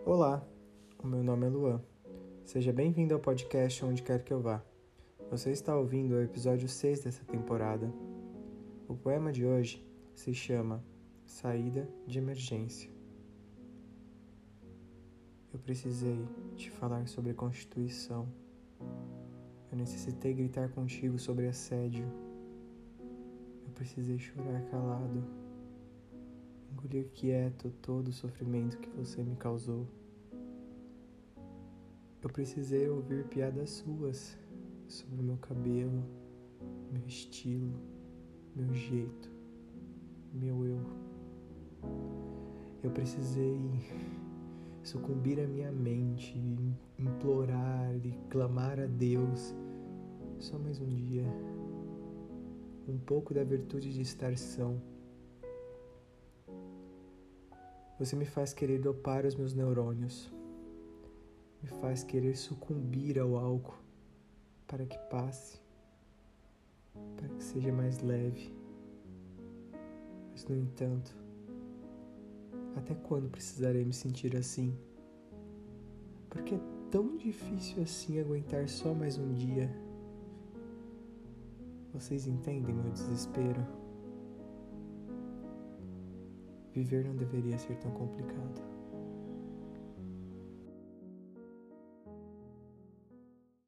Olá, o meu nome é Luan. Seja bem-vindo ao podcast Onde Quer Que Eu Vá. Você está ouvindo o episódio 6 dessa temporada. O poema de hoje se chama Saída de Emergência. Eu precisei te falar sobre Constituição. Eu necessitei gritar contigo sobre assédio. Eu precisei chorar calado quieto todo o sofrimento que você me causou. Eu precisei ouvir piadas suas sobre meu cabelo, meu estilo, meu jeito, meu eu. Eu precisei sucumbir à minha mente, implorar e clamar a Deus só mais um dia. Um pouco da virtude de estar são Você me faz querer dopar os meus neurônios, me faz querer sucumbir ao álcool para que passe, para que seja mais leve. Mas, no entanto, até quando precisarei me sentir assim? Porque é tão difícil assim aguentar só mais um dia. Vocês entendem meu desespero? Viver não deveria ser tão complicado.